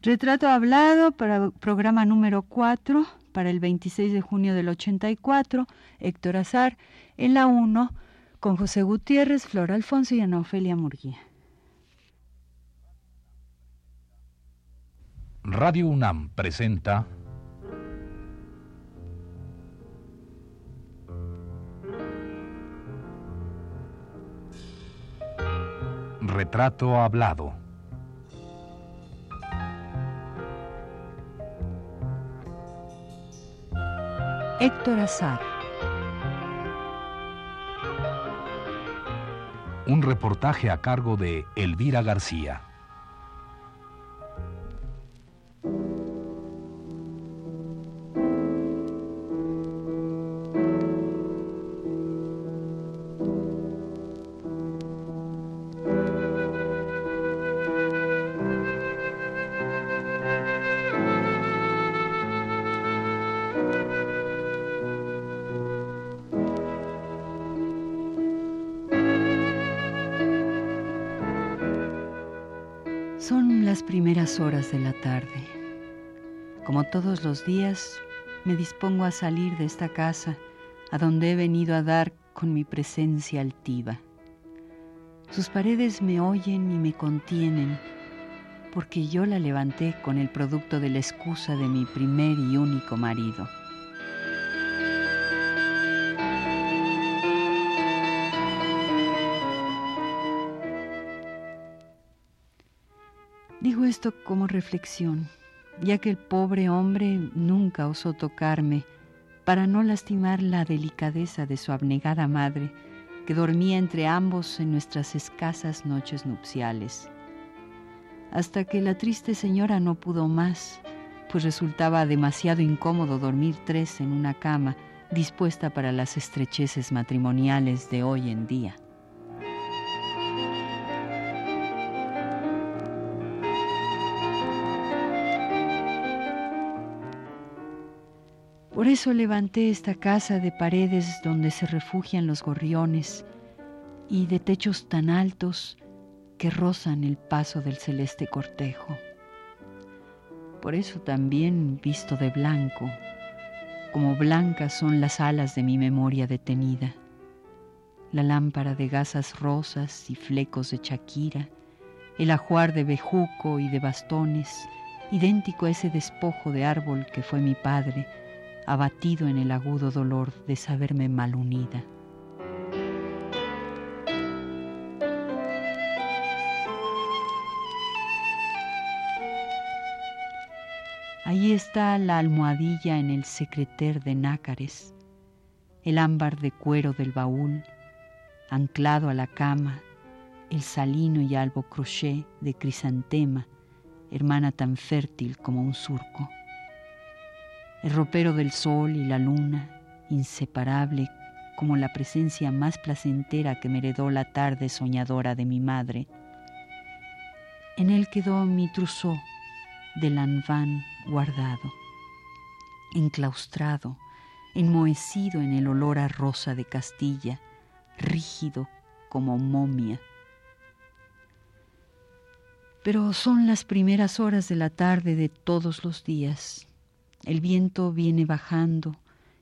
Retrato hablado para programa número 4 para el 26 de junio del 84, Héctor Azar, en la 1, con José Gutiérrez, Flor Alfonso y Ana Ofelia Murguía. Radio UNAM presenta Retrato Hablado. Héctor Azar. Un reportaje a cargo de Elvira García. Primeras horas de la tarde. Como todos los días, me dispongo a salir de esta casa a donde he venido a dar con mi presencia altiva. Sus paredes me oyen y me contienen, porque yo la levanté con el producto de la excusa de mi primer y único marido. Esto como reflexión, ya que el pobre hombre nunca osó tocarme para no lastimar la delicadeza de su abnegada madre, que dormía entre ambos en nuestras escasas noches nupciales. Hasta que la triste señora no pudo más, pues resultaba demasiado incómodo dormir tres en una cama dispuesta para las estrecheces matrimoniales de hoy en día. Por eso levanté esta casa de paredes donde se refugian los gorriones y de techos tan altos que rozan el paso del celeste cortejo. Por eso también visto de blanco, como blancas son las alas de mi memoria detenida, la lámpara de gasas rosas y flecos de chaquira, el ajuar de bejuco y de bastones, idéntico a ese despojo de árbol que fue mi padre, abatido en el agudo dolor de saberme mal unida. Ahí está la almohadilla en el secreter de nácares, el ámbar de cuero del baúl, anclado a la cama, el salino y albo crochet de crisantema, hermana tan fértil como un surco el ropero del sol y la luna, inseparable como la presencia más placentera que me heredó la tarde soñadora de mi madre. En él quedó mi trousseau de lanván guardado, enclaustrado, enmohecido en el olor a rosa de Castilla, rígido como momia. Pero son las primeras horas de la tarde de todos los días el viento viene bajando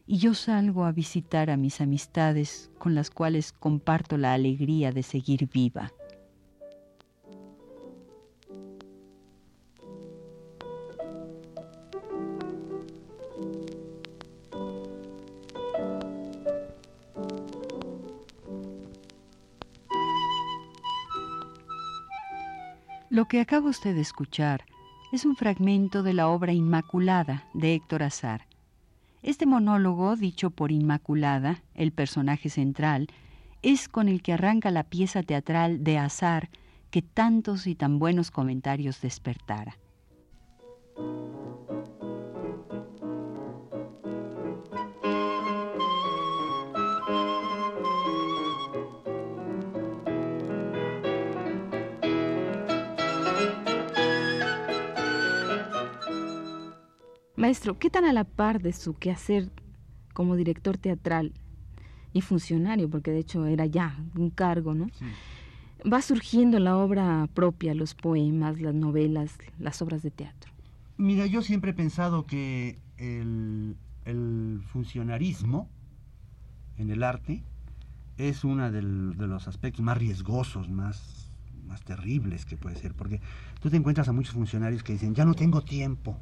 y yo salgo a visitar a mis amistades con las cuales comparto la alegría de seguir viva. Lo que acaba usted de escuchar es un fragmento de la obra Inmaculada de Héctor Azar. Este monólogo, dicho por Inmaculada, el personaje central, es con el que arranca la pieza teatral de Azar que tantos y tan buenos comentarios despertara. Maestro, ¿qué tan a la par de su quehacer como director teatral y funcionario, porque de hecho era ya un cargo, ¿no? va surgiendo la obra propia, los poemas, las novelas, las obras de teatro? Mira, yo siempre he pensado que el, funcionarismo en el arte es uno de los aspectos más riesgosos, más, más terribles que puede ser, porque tú te encuentras a muchos funcionarios que dicen, ya no tengo tiempo,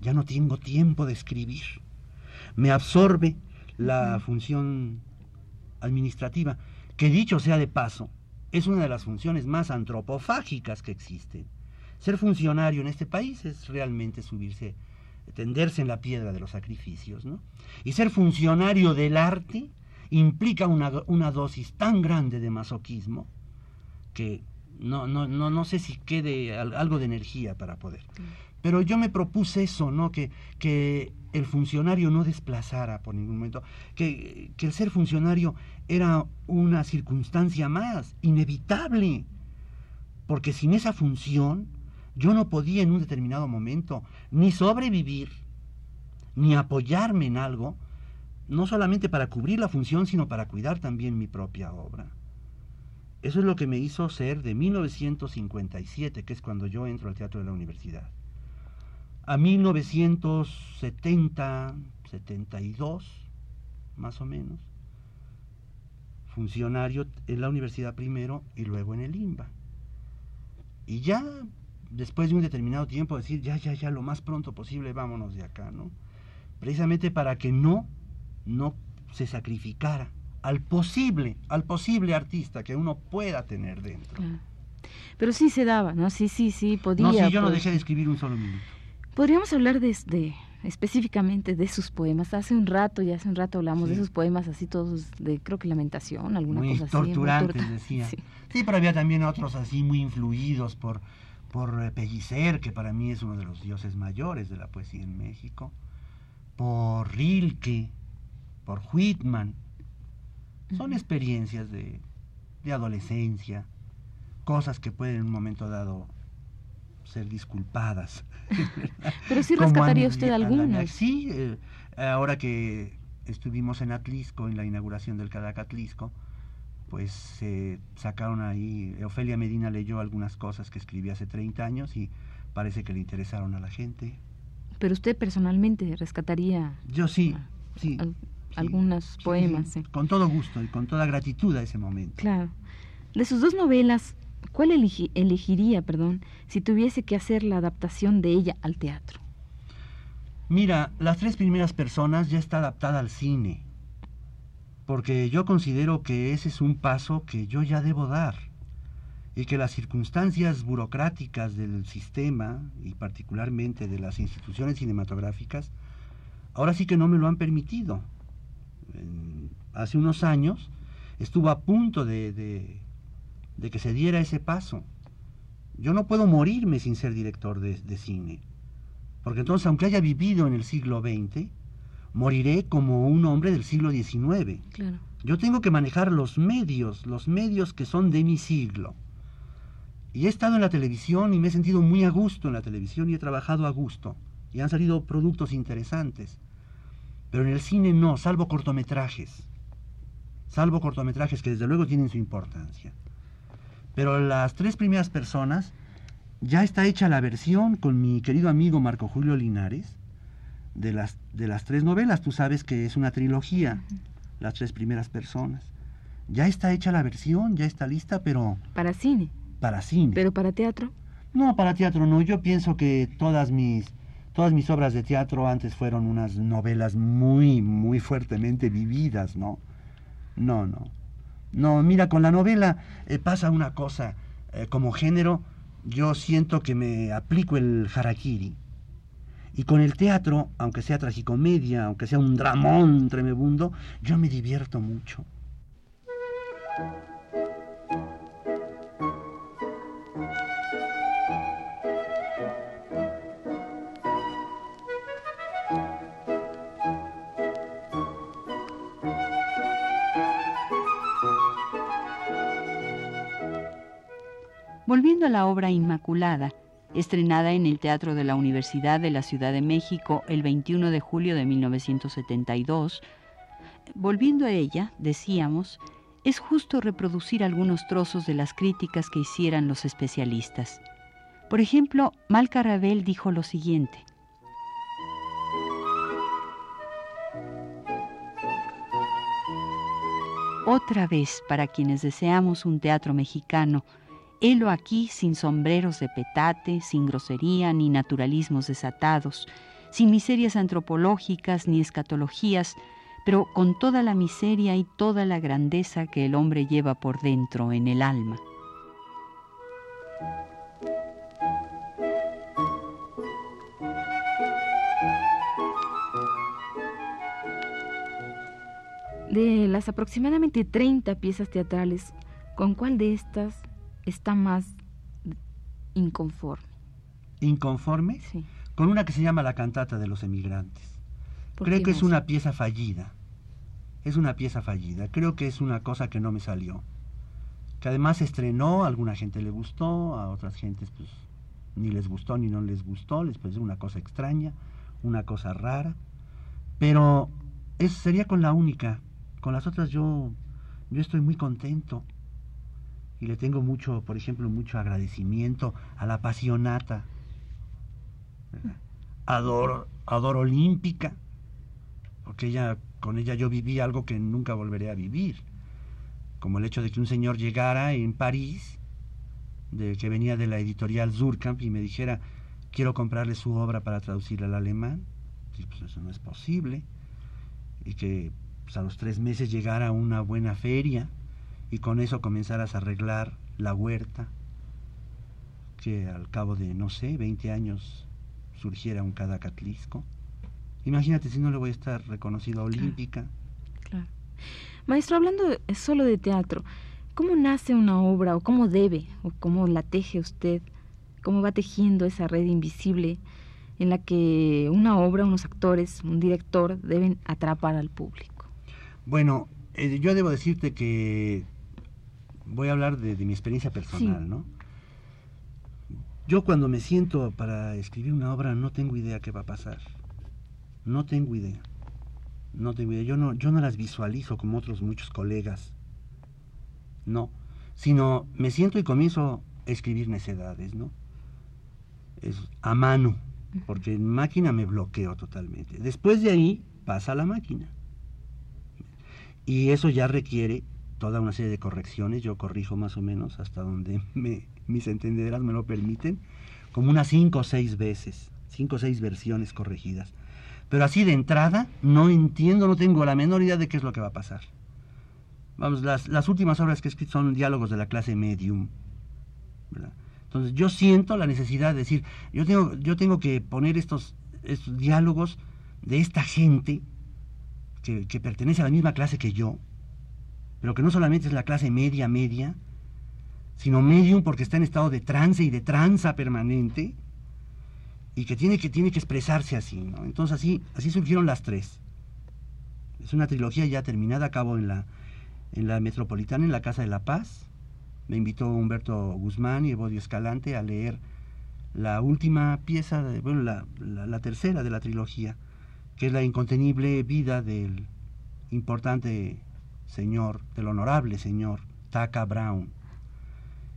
ya no tengo tiempo de escribir, me absorbe la función administrativa, que dicho sea de paso, es una de las funciones más antropofágicas que existen. Ser funcionario en este país es realmente subirse, tenderse en la piedra de los sacrificios, ¿no? Y ser funcionario del arte implica una, una dosis tan grande de masoquismo que no, no, no, no sé si quede algo de energía para poder. Pero yo me propuse eso, ¿no? Que, que el funcionario no desplazara por ningún momento, que, que el ser funcionario era una circunstancia más, inevitable, porque sin esa función yo no podía en un determinado momento ni sobrevivir, ni apoyarme en algo, no solamente para cubrir la función, sino para cuidar también mi propia obra. Eso es lo que me hizo ser de 1957, que es cuando yo entro al teatro de la universidad, a 1970, 72, más o menos, funcionario en la universidad primero y luego en el IMBA. Y ya después de un determinado tiempo decir, ya, ya, ya, lo más pronto posible, vámonos de acá, ¿no? Precisamente para que no, no se sacrificara al posible, al posible artista que uno pueda tener dentro. Pero sí se daba, ¿no? Sí, sí, sí, podía. No, sí, yo no dejé de escribir un solo minuto. Podríamos hablar de, de, específicamente de sus poemas. Hace un rato, ya hace un rato hablamos de sus poemas así todos de, creo que lamentación, alguna cosa así. Torturantes, decía. Sí. sí, pero había también otros así muy influidos por por eh, Pellicer, que para mí es uno de los dioses mayores de la poesía en México, por Rilke, por Whitman. Son experiencias de, adolescencia, cosas que pueden en un momento dado ser disculpadas. Pero sí rescataría usted algunas. Sí, eh, ahora que estuvimos en Atlisco, en la inauguración del Cadacatlisco, pues se sacaron ahí, Ofelia Medina leyó algunas cosas que escribí hace 30 años y parece que le interesaron a la gente. Pero usted personalmente rescataría... Yo sí, sí. algunos poemas. Con todo gusto y con toda gratitud a ese momento. Claro. De sus dos novelas, ¿cuál elegiría, perdón, si tuviese que hacer la adaptación de ella al teatro? Mira, las tres primeras personas ya está adaptada al cine porque yo considero que ese es un paso que yo ya debo dar y que las circunstancias burocráticas del sistema y particularmente de las instituciones cinematográficas ahora sí que no me lo han permitido. hace unos años estuvo a punto de, de, que se diera ese paso. Yo no puedo morirme sin ser director de, de cine, porque entonces aunque haya vivido en el siglo XX, moriré como un hombre del siglo XIX. Claro. Yo tengo que manejar los medios, los medios que son de mi siglo. Y he estado en la televisión y me he sentido muy a gusto en la televisión y he trabajado a gusto. Y han salido productos interesantes. Pero en el cine no, salvo cortometrajes. Salvo cortometrajes que desde luego tienen su importancia. Pero las tres primeras personas, ya está hecha la versión con mi querido amigo Marco Julio Linares de las, de las tres novelas. Tú sabes que es una trilogía, las tres primeras personas. Ya está hecha la versión, ya está lista, pero... Para cine. Para cine. ¿Pero para teatro? No, para teatro no. Yo pienso que todas mis, todas mis obras de teatro antes fueron unas novelas muy, muy fuertemente vividas, ¿no? No, no. No, mira, con la novela eh, pasa una cosa. Eh, como género, yo siento que me aplico el harakiri y con el teatro, aunque sea tragicomedia, aunque sea un dramón tremebundo, yo me divierto mucho. Volviendo a la obra Inmaculada, estrenada en el Teatro de la Universidad de la Ciudad de México el 21 de julio de 1972. Volviendo a ella, decíamos, es justo reproducir algunos trozos de las críticas que hicieran los especialistas. Por ejemplo, Mal Carrabel dijo lo siguiente. Otra vez, para quienes deseamos un teatro mexicano, helo aquí sin sombreros de petate, sin grosería ni naturalismos desatados, sin miserias antropológicas ni escatologías, pero con toda la miseria y toda la grandeza que el hombre lleva por dentro en el alma. De las aproximadamente 30 piezas teatrales, ¿con cuál de estas está más inconforme? ¿Inconforme? Sí. Con una que se llama La cantata de los emigrantes. Creo que es una pieza fallida. Es una pieza fallida. Creo que es una cosa que no me salió. Que además se estrenó, a alguna gente le gustó, a otras gentes pues ni les gustó ni no les gustó, les pareció una cosa extraña, una cosa rara. Pero es, sería con la única con las otras yo, yo estoy muy contento y le tengo mucho, por ejemplo, mucho agradecimiento a la pasionata. Adoro, adoro olímpica, porque ella, con ella yo viví algo que nunca volveré a vivir, como el hecho de que un señor llegara en París, de que venía de la editorial Zurkamp y me dijera, quiero comprarle su obra para traducirla al alemán. Y pues eso no es posible. Y que pues, a los tres meses llegar a una buena feria y con eso comenzaras a arreglar la huerta, que al cabo de, no sé, 20 años surgiera un cadacatlisco. Imagínate si no le voy a estar reconocido olímpica. Claro. Maestro, hablando solo de teatro, ¿cómo nace una obra o cómo debe o cómo la teje usted? ¿Cómo va tejiendo esa red invisible en la que una obra, unos actores, un director deben atrapar al público? Bueno, eh, yo debo decirte que voy a hablar de, mi experiencia personal, ¿no? Yo cuando me siento para escribir una obra no tengo idea qué va a pasar. No tengo idea. No tengo idea. Yo no, yo no las visualizo como otros muchos colegas. No. Sino me siento y comienzo a escribir necedades, ¿no? Es a mano. Porque en máquina me bloqueo totalmente. Después de ahí pasa la máquina. Y eso ya requiere toda una serie de correcciones, yo corrijo más o menos hasta donde me, mis entendederas me lo permiten, como unas cinco o seis veces, cinco o seis versiones corregidas. Pero así de entrada no entiendo, no tengo la menor idea de qué es lo que va a pasar. Vamos, las, las últimas obras que he escrito son diálogos de la clase medium. Entonces yo siento la necesidad de decir, yo tengo, yo tengo que poner estos, estos diálogos de esta gente que, pertenece a la misma clase que yo, pero que no solamente es la clase media, media, sino medium porque está en estado de trance y de tranza permanente y que tiene que, tiene que expresarse así. Entonces así, así surgieron las tres. Es una trilogía ya terminada a cabo en la, en la Metropolitana, en la Casa de la Paz. Me invitó Humberto Guzmán y Evodio Escalante a leer la última pieza, de, bueno, la, la tercera de la trilogía, que es la incontenible vida del importante señor, del honorable señor Taka Brown.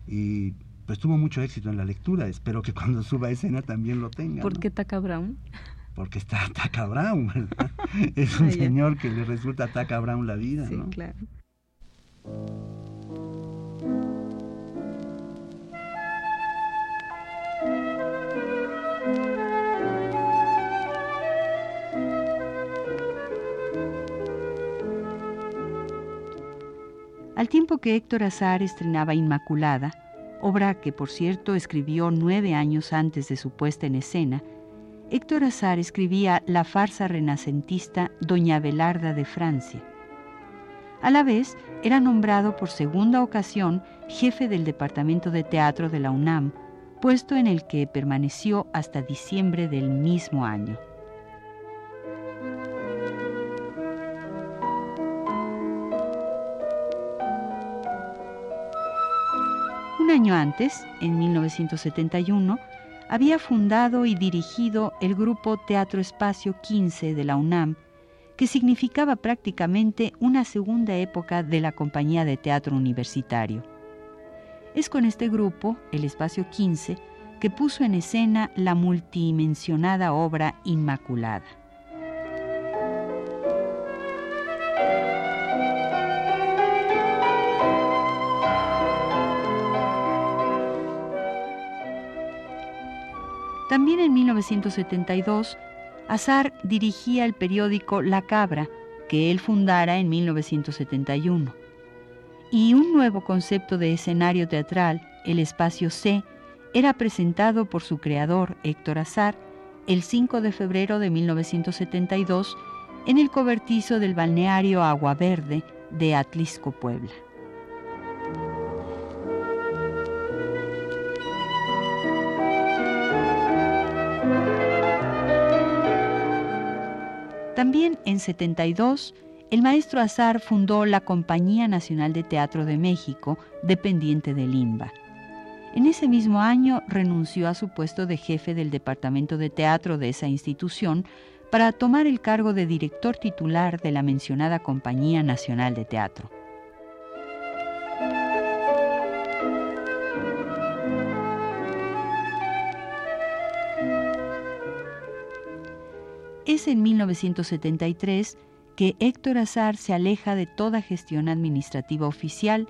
Y pues tuvo mucho éxito en la lectura, espero que cuando suba a escena también lo tenga. ¿Por qué Taka Brown? Porque está Taka Brown, ¿verdad? Es un señor que le resulta Taka Brown la vida, sí, claro. Al tiempo que Héctor Azar estrenaba Inmaculada, obra que por cierto escribió nueve años antes de su puesta en escena, Héctor Azar escribía la farsa renacentista Doña Belarda de Francia. A la vez, era nombrado por segunda ocasión jefe del Departamento de Teatro de la UNAM, puesto en el que permaneció hasta diciembre del mismo año. Antes, en 1971, había fundado y dirigido el grupo Teatro Espacio 15 de la UNAM, que significaba prácticamente una segunda época de la compañía de teatro universitario. Es con este grupo, el Espacio 15, que puso en escena la multidimensionada obra Inmaculada. También en 1972, Azar dirigía el periódico La Cabra, que él fundara en 1971. Y un nuevo concepto de escenario teatral, el espacio C, era presentado por su creador, Héctor Azar, el 5 de febrero de 1972 en el cobertizo del balneario Agua Verde de Atlisco, Puebla. También en 72, el maestro Azar fundó la Compañía Nacional de Teatro de México, dependiente del IMBA. En ese mismo año renunció a su puesto de jefe del departamento de teatro de esa institución para tomar el cargo de director titular de la mencionada Compañía Nacional de Teatro. Es en 1973 que Héctor Azar se aleja de toda gestión administrativa oficial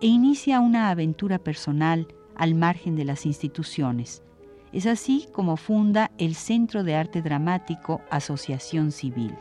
e inicia una aventura personal al margen de las instituciones. Es así como funda el Centro de Arte Dramático Asociación Civil.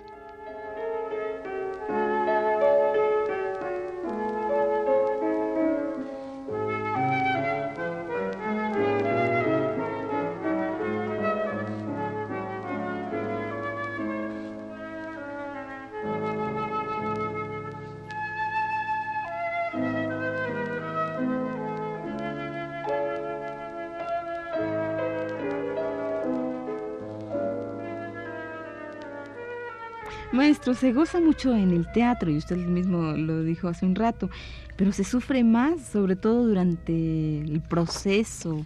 Maestro, se goza mucho en el teatro y usted mismo lo dijo hace un rato, pero se sufre más, sobre todo durante el proceso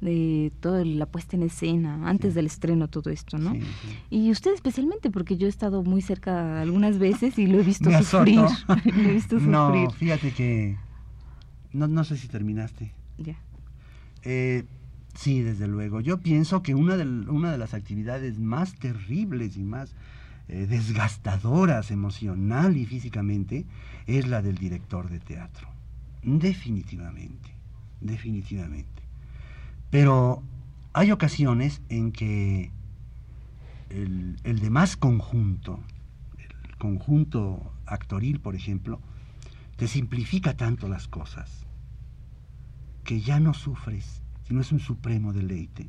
de toda la puesta en escena, antes del estreno, todo esto, ¿no? Y usted especialmente, porque yo he estado muy cerca algunas veces y lo he visto sufrir. lo he visto no, fíjate que no, no sé si terminaste. Ya. Eh, sí, desde luego. Yo pienso que una de, una de las actividades más terribles y más eh, desgastadoras emocional y físicamente es la del director de teatro. Definitivamente, definitivamente. Pero hay ocasiones en que el, el demás conjunto, el conjunto actoril, por ejemplo, te simplifica tanto las cosas que ya no sufres, sino es un supremo deleite.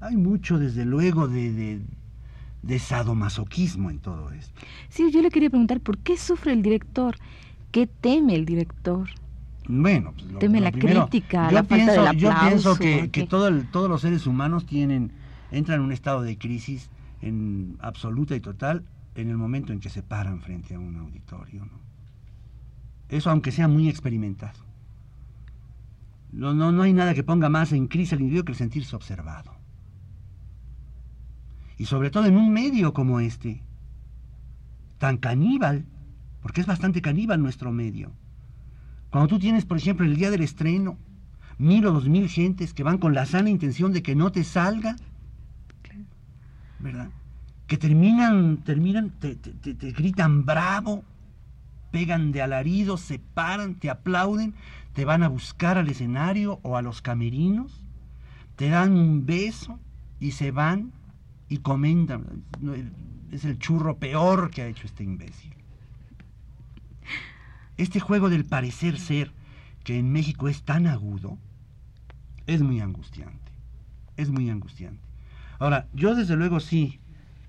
Hay mucho, desde luego, de, de sadomasoquismo en todo esto. Sí, yo le quería preguntar, ¿por qué sufre el director? ¿Qué teme el director? Bueno, pues teme la crítica, la falta del Yo pienso que, que todos los seres humanos tienen, entran en un estado de crisis en absoluta y total en el momento en que se paran frente a un auditorio. ¿no? Eso aunque sea muy experimentado. No, no, no hay nada que ponga más en crisis al individuo que el sentirse observado y sobre todo en un medio como este, tan caníbal, porque es bastante caníbal nuestro medio. Cuando tú tienes, por ejemplo, el día del estreno, mil o dos mil gentes que van con la sana intención de que no te salga, ¿verdad? Que terminan, terminan, te, te gritan bravo, pegan de alarido, se paran, te aplauden, te van a buscar al escenario o a los camerinos, te dan un beso y se van y comentan, es el churro peor que ha hecho este imbécil. Este juego del parecer ser, que en México es tan agudo, es muy angustiante, es muy angustiante. Ahora, yo desde luego sí,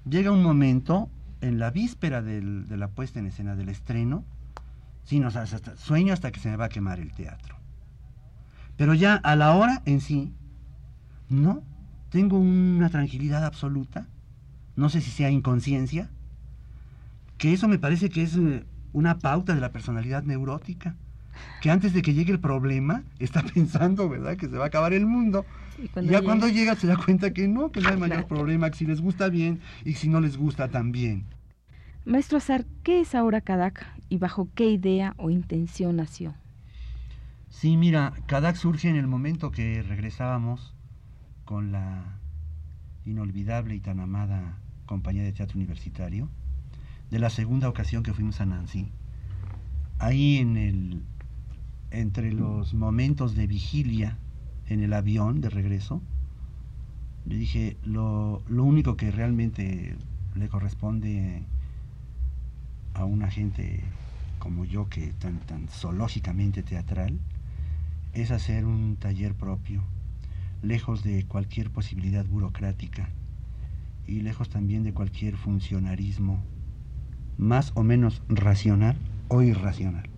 llega un momento en la víspera de la puesta en escena del estreno, sí, no, sueño hasta que se me va a quemar el teatro. Pero ya a la hora en sí, no, tengo una tranquilidad absoluta, no sé si sea inconsciencia, que eso me parece que es eh, una pauta de la personalidad neurótica, que antes de que llegue el problema está pensando, ¿verdad?, que se va a acabar el mundo. Y ya cuando llega se da cuenta que no, que no hay mayor problema, que si les gusta bien y si no les gusta también. Maestro Azar, ¿qué es ahora Kadak y bajo qué idea o intención nació? Sí, mira, Kadak surge en el momento que regresábamos con la inolvidable y tan amada compañía de teatro universitario, de la segunda ocasión que fuimos a Nancy. Ahí en el, entre los momentos de vigilia en el avión de regreso, le dije, lo, lo único que realmente le corresponde a una gente como yo, que tan, tan zoológicamente teatral, es hacer un taller propio, lejos de cualquier posibilidad burocrática y lejos también de cualquier funcionarismo más o menos racional o irracional.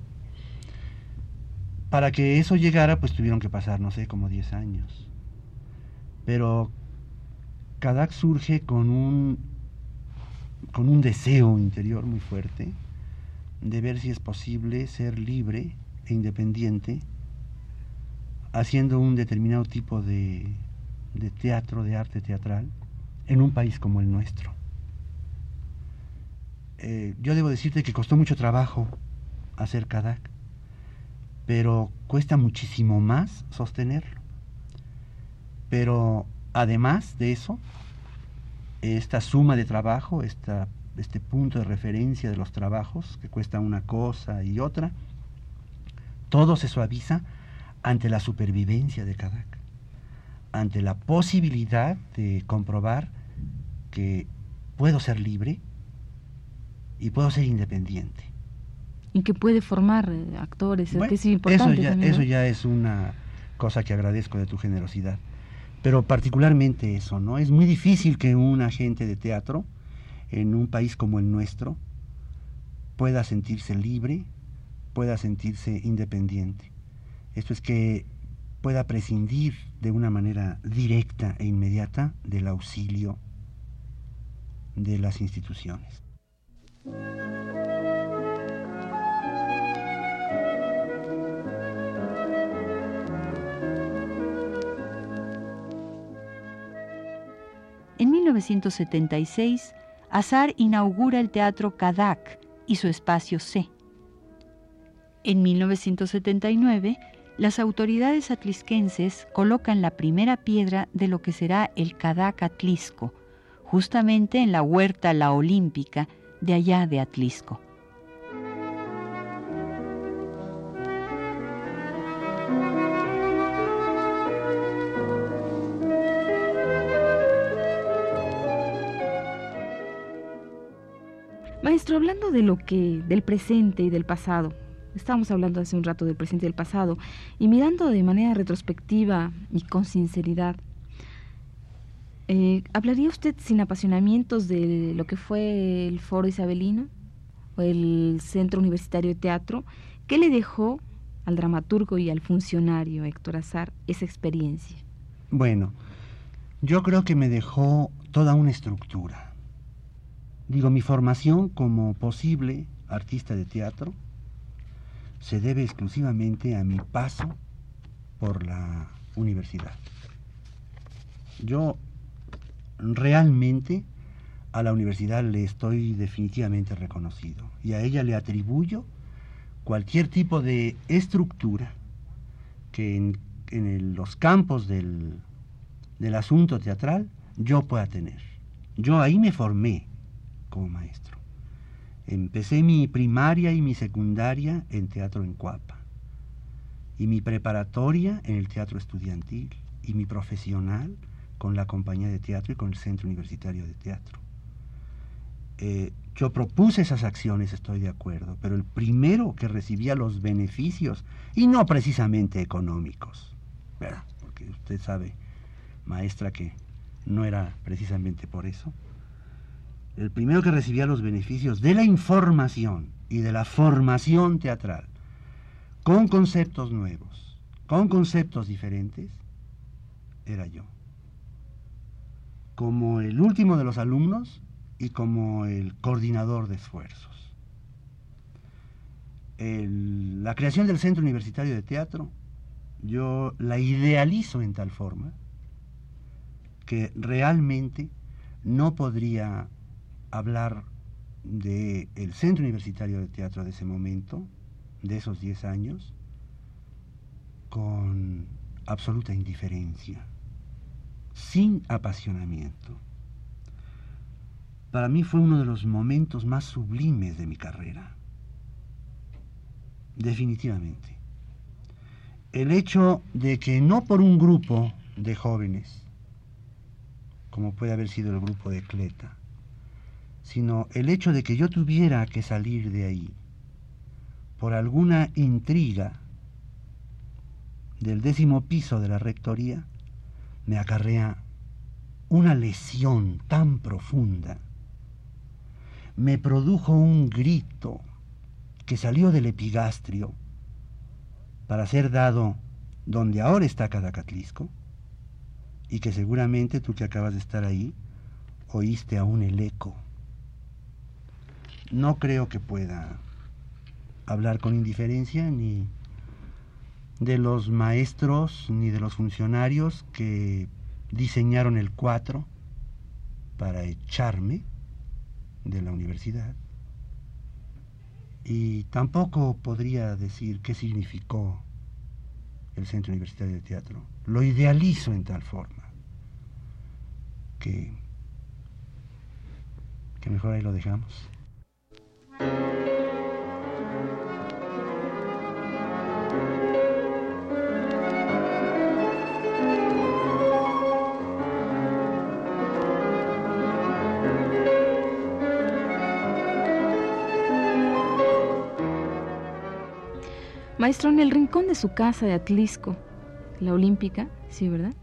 Para que eso llegara, pues tuvieron que pasar, no sé, como 10 años. Pero Kadak surge con un, con un deseo interior muy fuerte de ver si es posible ser libre e independiente haciendo un determinado tipo de, de teatro, de arte teatral, en un país como el nuestro. Eh, yo debo decirte que costó mucho trabajo hacer Kadak, pero cuesta muchísimo más sostenerlo. Pero además de eso, esta suma de trabajo, esta, este punto de referencia de los trabajos, que cuesta una cosa y otra, todo se suaviza ante la supervivencia de Kadak, ante la posibilidad de comprobar que puedo ser libre y puedo ser independiente. Y que puede formar eh, actores, que es importante. Eso ya, eso ya es una cosa que agradezco de tu generosidad. Pero particularmente eso, ¿no? Es muy difícil que un agente de teatro en un país como el nuestro pueda sentirse libre, pueda sentirse independiente. Esto es que pueda prescindir de una manera directa e inmediata del auxilio de las instituciones. En 1976, Azar inaugura el Teatro Kadak y su espacio C. En 1979, las autoridades atlisquenses colocan la primera piedra de lo que será el Kadak Atlisco, justamente en la huerta La Olímpica de allá de Atlisco. Maestro, hablando de lo que del presente y del pasado, estábamos hablando hace un rato del presente y del pasado, y mirando de manera retrospectiva y con sinceridad, eh, ¿hablaría usted sin apasionamientos de lo que fue el Foro Isabelino o el Centro Universitario de Teatro? ¿Qué le dejó al dramaturgo y al funcionario Héctor Azar esa experiencia? Bueno, yo creo que me dejó toda una estructura Digo, mi formación como posible artista de teatro se debe exclusivamente a mi paso por la universidad. Yo realmente a la universidad le estoy definitivamente reconocido y a ella le atribuyo cualquier tipo de estructura que en, los campos del, del asunto teatral yo pueda tener. Yo ahí me formé, como maestro. Empecé mi primaria y mi secundaria en teatro en Cuapa, y mi preparatoria en el teatro estudiantil, y mi profesional con la compañía de teatro y con el Centro Universitario de Teatro. Eh, yo propuse esas acciones, estoy de acuerdo, pero el primero que recibía los beneficios, y no precisamente económicos, porque usted sabe, maestra, que no era precisamente por eso, el primero que recibía los beneficios de la información y de la formación teatral, con conceptos nuevos, con conceptos diferentes, era yo. Como el último de los alumnos y como el coordinador de esfuerzos. la creación del Centro Universitario de Teatro, yo la idealizo en tal forma que realmente no podría hablar del Centro Universitario de Teatro de ese momento, de esos 10 años, con absoluta indiferencia, sin apasionamiento. Para mí fue uno de los momentos más sublimes de mi carrera. Definitivamente. El hecho de que no por un grupo de jóvenes, como puede haber sido el grupo de Cleta, sino el hecho de que yo tuviera que salir de ahí por alguna intriga del décimo piso de la rectoría, me acarrea una lesión tan profunda, me produjo un grito que salió del epigastrio para ser dado donde ahora está Cadacatlisco, y que seguramente tú que acabas de estar ahí, oíste aún el eco. No creo que pueda hablar con indiferencia ni de los maestros ni de los funcionarios que diseñaron el 4 para echarme de la universidad. Y tampoco podría decir qué significó el Centro Universitario de Teatro. Lo idealizo en tal forma que, que mejor ahí lo dejamos. Maestro, en el rincón de su casa de Atlisco, la Olímpica, ¿sí, verdad?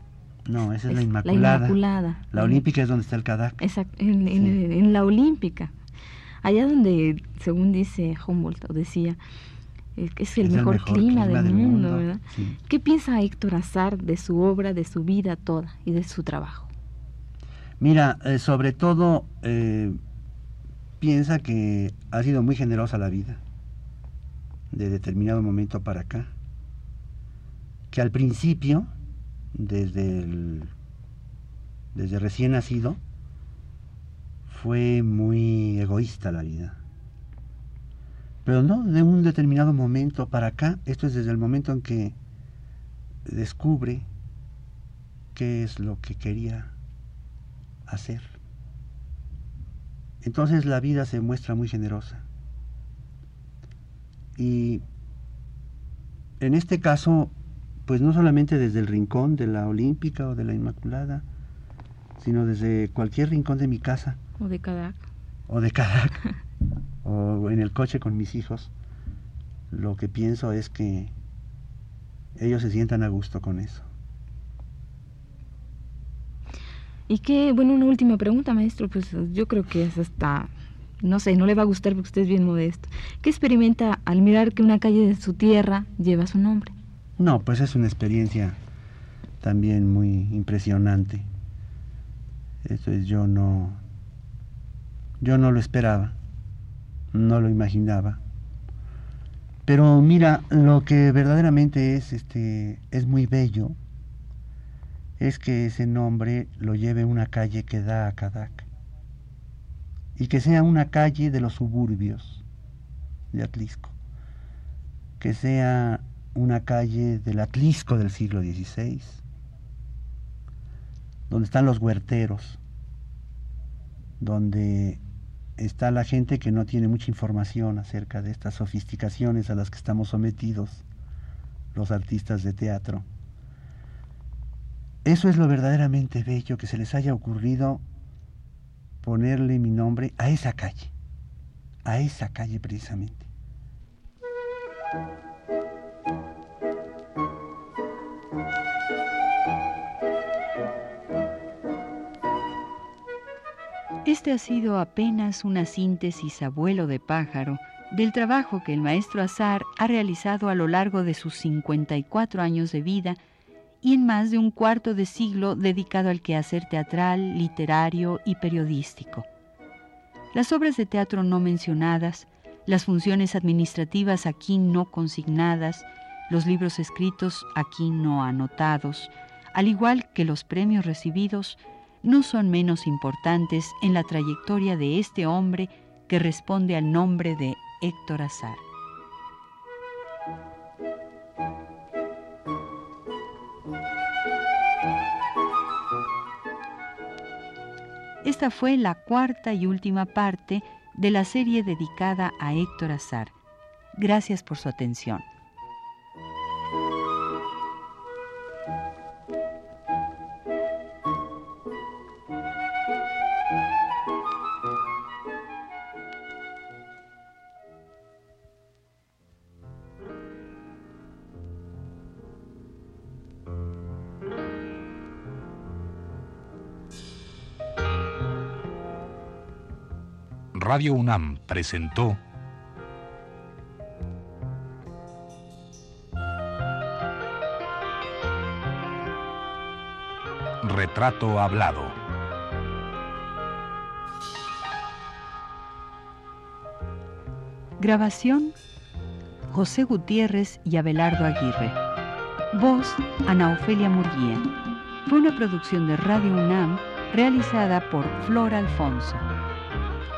No, esa es, la Inmaculada. La Inmaculada. La Olímpica es donde está el Cadac. Exacto, en, la Olímpica. Allá donde, según dice Humboldt, o decía, es el, mejor, clima, del, mundo, ¿verdad? ¿Qué piensa Héctor Azar de su obra, de su vida toda y de su trabajo? Mira, eh, sobre todo eh, piensa que ha sido muy generosa la vida de determinado momento para acá, que al principio, desde, el, desde recién nacido, fue muy egoísta la vida. Pero no de un determinado momento para acá, esto es desde el momento en que descubre qué es lo que quería hacer. Entonces la vida se muestra muy generosa. Y en este caso, pues no solamente desde el rincón de la Olímpica o de la Inmaculada, sino desde cualquier rincón de mi casa. O de Cadac. O de Cadac. o en el coche con mis hijos. Lo que pienso es que ellos se sientan a gusto con eso. Y que, bueno, una última pregunta, maestro, pues yo creo que es hasta no sé, no le va a gustar porque usted es bien modesto. ¿Qué experimenta al mirar que una calle de su tierra lleva su nombre? No, pues es una experiencia también muy impresionante. Eso es, yo no, yo no lo esperaba, no lo imaginaba. Pero mira, lo que verdaderamente es, este, es muy bello, es que ese nombre lo lleve una calle que da a Cadac y que sea una calle de los suburbios de Atlisco, que sea una calle del Atlisco del siglo XVI, donde están los huerteros, donde está la gente que no tiene mucha información acerca de estas sofisticaciones a las que estamos sometidos los artistas de teatro. Eso es lo verdaderamente bello que se les haya ocurrido ponerle mi nombre a esa calle, a esa calle precisamente. Este ha sido apenas una síntesis abuelo de pájaro del trabajo que el maestro Azar ha realizado a lo largo de sus 54 años de vida y en más de un cuarto de siglo dedicado al quehacer teatral, literario y periodístico. Las obras de teatro no mencionadas, las funciones administrativas aquí no consignadas, los libros escritos aquí no anotados, al igual que los premios recibidos, no son menos importantes en la trayectoria de este hombre que responde al nombre de Héctor Azar. Esta fue la cuarta y última parte de la serie dedicada a Héctor Azar. Gracias por su atención. Radio UNAM presentó Retrato Hablado. Grabación José Gutiérrez y Abelardo Aguirre. Voz Ana Ofelia Murguía. Fue una producción de Radio UNAM realizada por Flora Alfonso.